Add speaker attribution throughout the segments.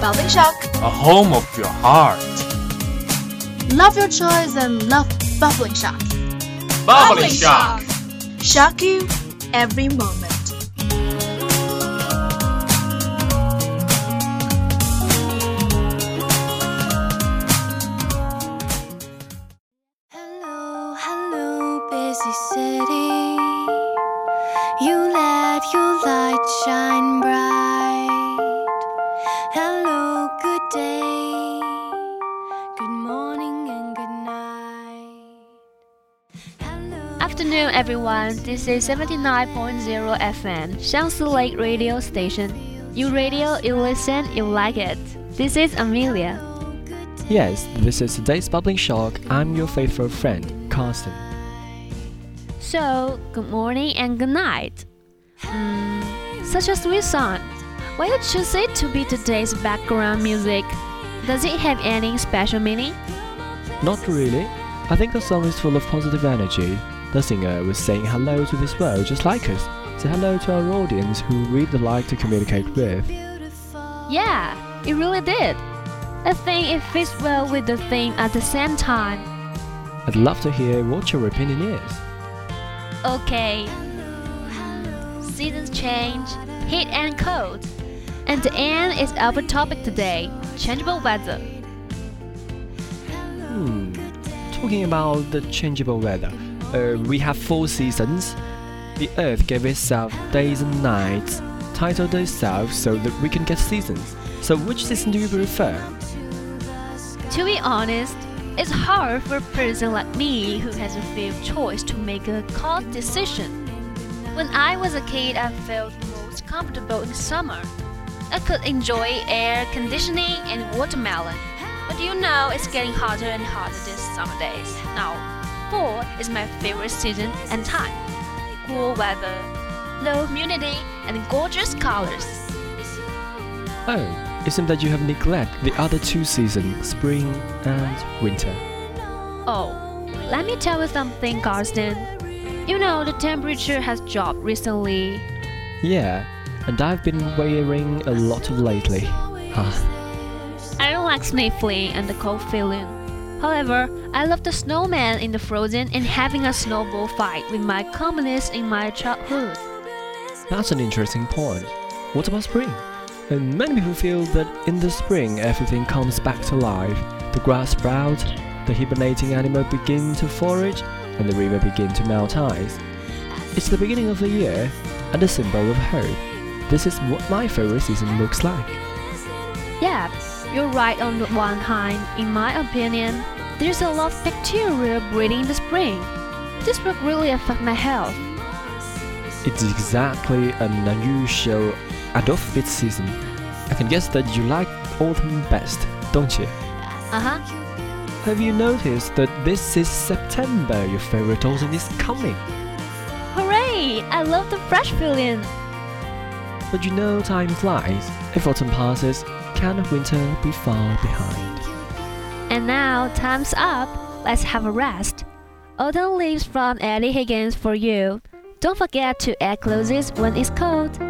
Speaker 1: Bubbling shock.
Speaker 2: a home of your heart.
Speaker 3: Love your choice and love bubbling shock.
Speaker 2: Bubbling shock.
Speaker 1: Shock you every moment.
Speaker 4: Hello, hello, busy city. You let your light shine bright.
Speaker 5: Everyone. This is 79.0 FM, Jiangsu Lake Radio Station. You radio, you listen, you like it. This is Amelia.
Speaker 6: Yes, this is today's Bubbling Shock. I'm your faithful friend, Carstan.
Speaker 5: So, good morning and good night. Mm, such a sweet song. Why you choose it to be today's background music? Does it have any special meaning?
Speaker 6: Not really. I think the song is full of positive energy. The singer was saying hello to this world just like us. Say hello to our audience who we'd like to communicate with.
Speaker 5: Yeah, it really did. I think it fits well with the theme at the same time.
Speaker 6: I'd love to hear what your opinion is.
Speaker 5: Okay. Seasons change, heat and cold. And the end is our topic today changeable weather.
Speaker 6: Hmm. Talking about the changeable weather, uh, we have four seasons. The Earth gave itself days and nights, titled itself so that we can get seasons. So, which season do you prefer?
Speaker 5: To be honest, it's hard for a person like me who has a few choice to make a cold decision. When I was a kid, I felt most comfortable in summer. I could enjoy air conditioning and watermelon. But you know, it's getting hotter and hotter these summer days. Now, fall is my favorite season and time. Cool weather, low humidity, and gorgeous colors.
Speaker 6: Oh, it seems that you have neglected the other two seasons, spring and winter.
Speaker 5: Oh, let me tell you something, Carstan. You know, the temperature has dropped recently.
Speaker 6: Yeah, and I've been wearing a lot of lately. Huh.
Speaker 5: I don't like sniffling and the cold feeling. However, I love the snowman in the frozen and having a snowball fight with my communists in my childhood.
Speaker 6: That's an interesting point. What about spring? And many people feel that in the spring everything comes back to life. The grass sprouts, the hibernating animal begin to forage, and the river begin to melt ice. It's the beginning of the year and a symbol of hope. This is what my favorite season looks like.
Speaker 5: Yeah, you're right on one hand. In my opinion, there's a lot of bacteria breeding in the spring. This will really affect my health.
Speaker 6: It's exactly an unusual Adolf season. I can guess that you like autumn best, don't you?
Speaker 5: Uh huh.
Speaker 6: Have you noticed that this is September? Your favorite autumn is coming.
Speaker 5: Hooray! I love the fresh feeling.
Speaker 6: But you know time flies. If autumn passes, can winter be far behind?
Speaker 5: And now, time's up. Let's have a rest. Autumn leaves from Eddie Higgins for you. Don't forget to add clothes when it's cold.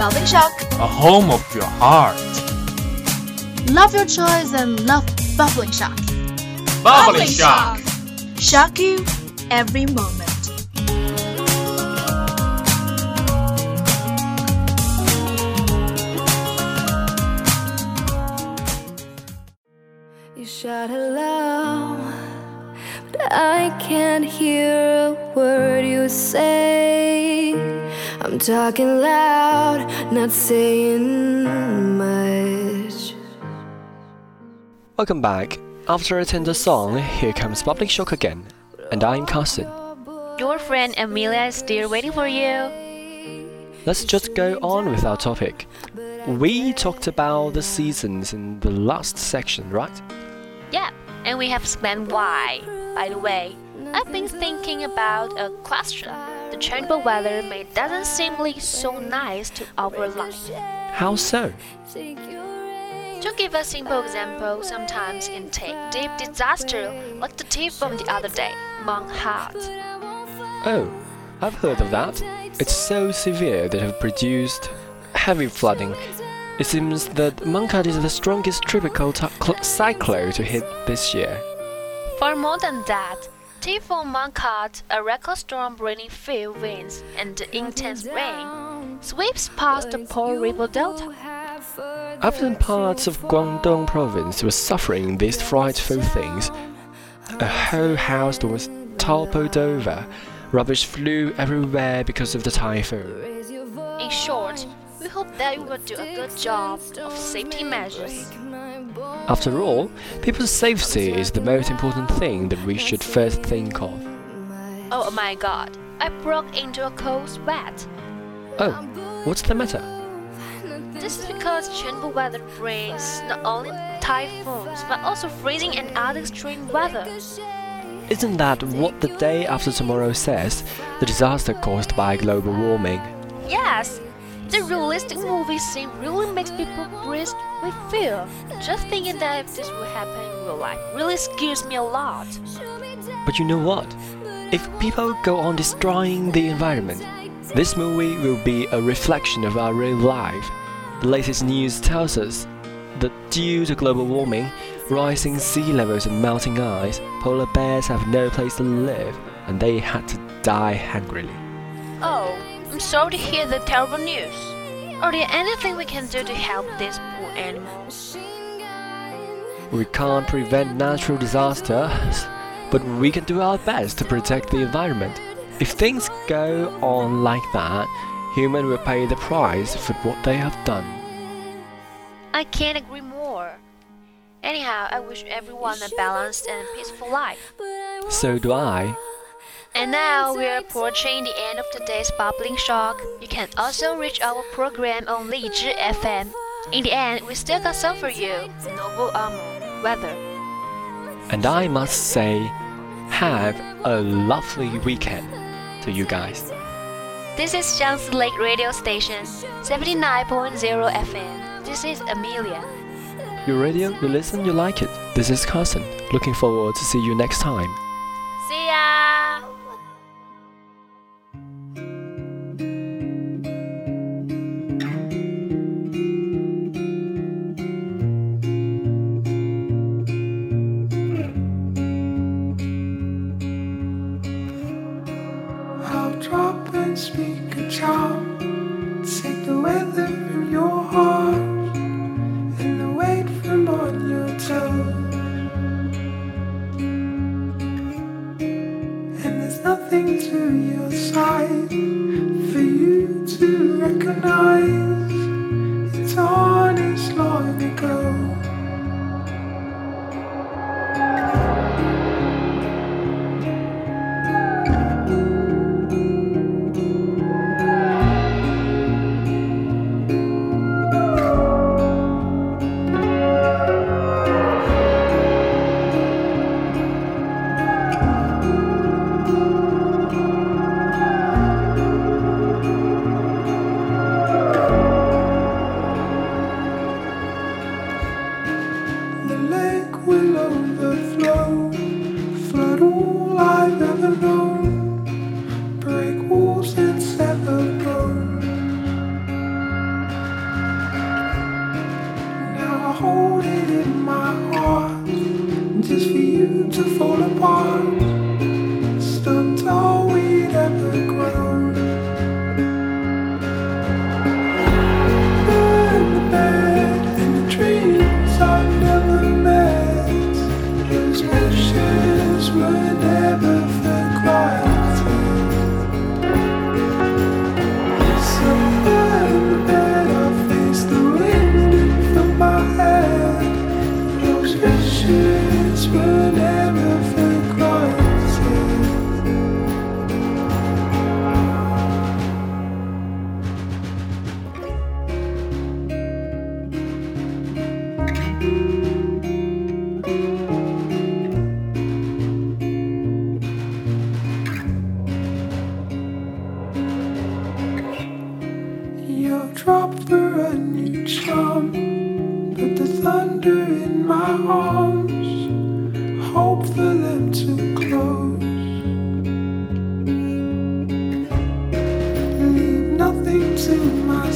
Speaker 1: Bubbling shock.
Speaker 2: A home of your heart.
Speaker 3: Love your choice and love bubbling shock.
Speaker 2: Bubbling shock.
Speaker 1: Shock you every moment.
Speaker 4: You shout hello, but I can't hear a word you say. I'm talking loud, not saying much.
Speaker 6: Welcome back. After a tender song, here comes Bubbling Shock again. And I'm Carstan.
Speaker 5: Your friend Amelia is still waiting for you.
Speaker 6: Let's just go on with our topic. We talked about the seasons in the last section, right?
Speaker 5: Yeah, and we have explained why. By the way, I've been thinking about a question. The changeable weather may doesn't seemly so nice to our life.
Speaker 6: How so?
Speaker 5: To give a simple example, sometimes it can take deep disaster like the thief from the other day, Hart.
Speaker 6: Oh, I've heard of that. It's so severe that it have produced heavy flooding. It seems that Mangkhut is the strongest tropical cyclone to hit this year.
Speaker 5: Far more than that, Typhoon Mangkhut, a record storm bringing fierce winds and intense rain, sweeps past the Pearl River Delta.
Speaker 6: Often parts of Guangdong province were suffering these frightful things. A whole house was toppled over. Rubbish flew everywhere because of the typhoon.
Speaker 5: In short, we hope that you will do a good job of safety measures.
Speaker 6: After all, people's safety is the most important thing that we should first think of.
Speaker 5: Oh my god, I broke into a cold sweat.
Speaker 6: Oh, what's the matter?
Speaker 5: This is because changeable weather brings not only typhoons but also freezing and other extreme weather.
Speaker 6: Isn't that what the day after tomorrow says? The disaster caused by global warming.
Speaker 5: Yes, the realistic movie scene really makes people breathe with fear. Just thinking that if this will happen in real life really scares me a lot.
Speaker 6: But you know what? If people go on destroying the environment, this movie will be a reflection of our real life. The latest news tells us that due to global warming, rising sea levels and melting ice, polar bears have no place to live and they had to die hungrily.
Speaker 5: Oh, I'm sorry to hear the terrible news. Are there anything we can do to help these poor animals?
Speaker 6: We can't prevent natural disasters, but we can do our best to protect the environment. If things go on like that, humans will pay the price for what they have done.
Speaker 5: I can't agree more. Anyhow, I wish everyone a balanced and peaceful life.
Speaker 6: So do I.
Speaker 5: And now we're approaching the end of today's bubbling shock. You can also reach our program on Lizhi FM. In the end, we still got some for you. Noble armor, weather.
Speaker 6: And I must say, have a lovely weekend to you guys.
Speaker 5: This is Jiangsu Lake Radio Station, 79.0 FM. This is Amelia.
Speaker 6: Your radio, you listen, you like it. This is Carstan. Looking forward to see you next time.
Speaker 7: Charm. Take the weather to my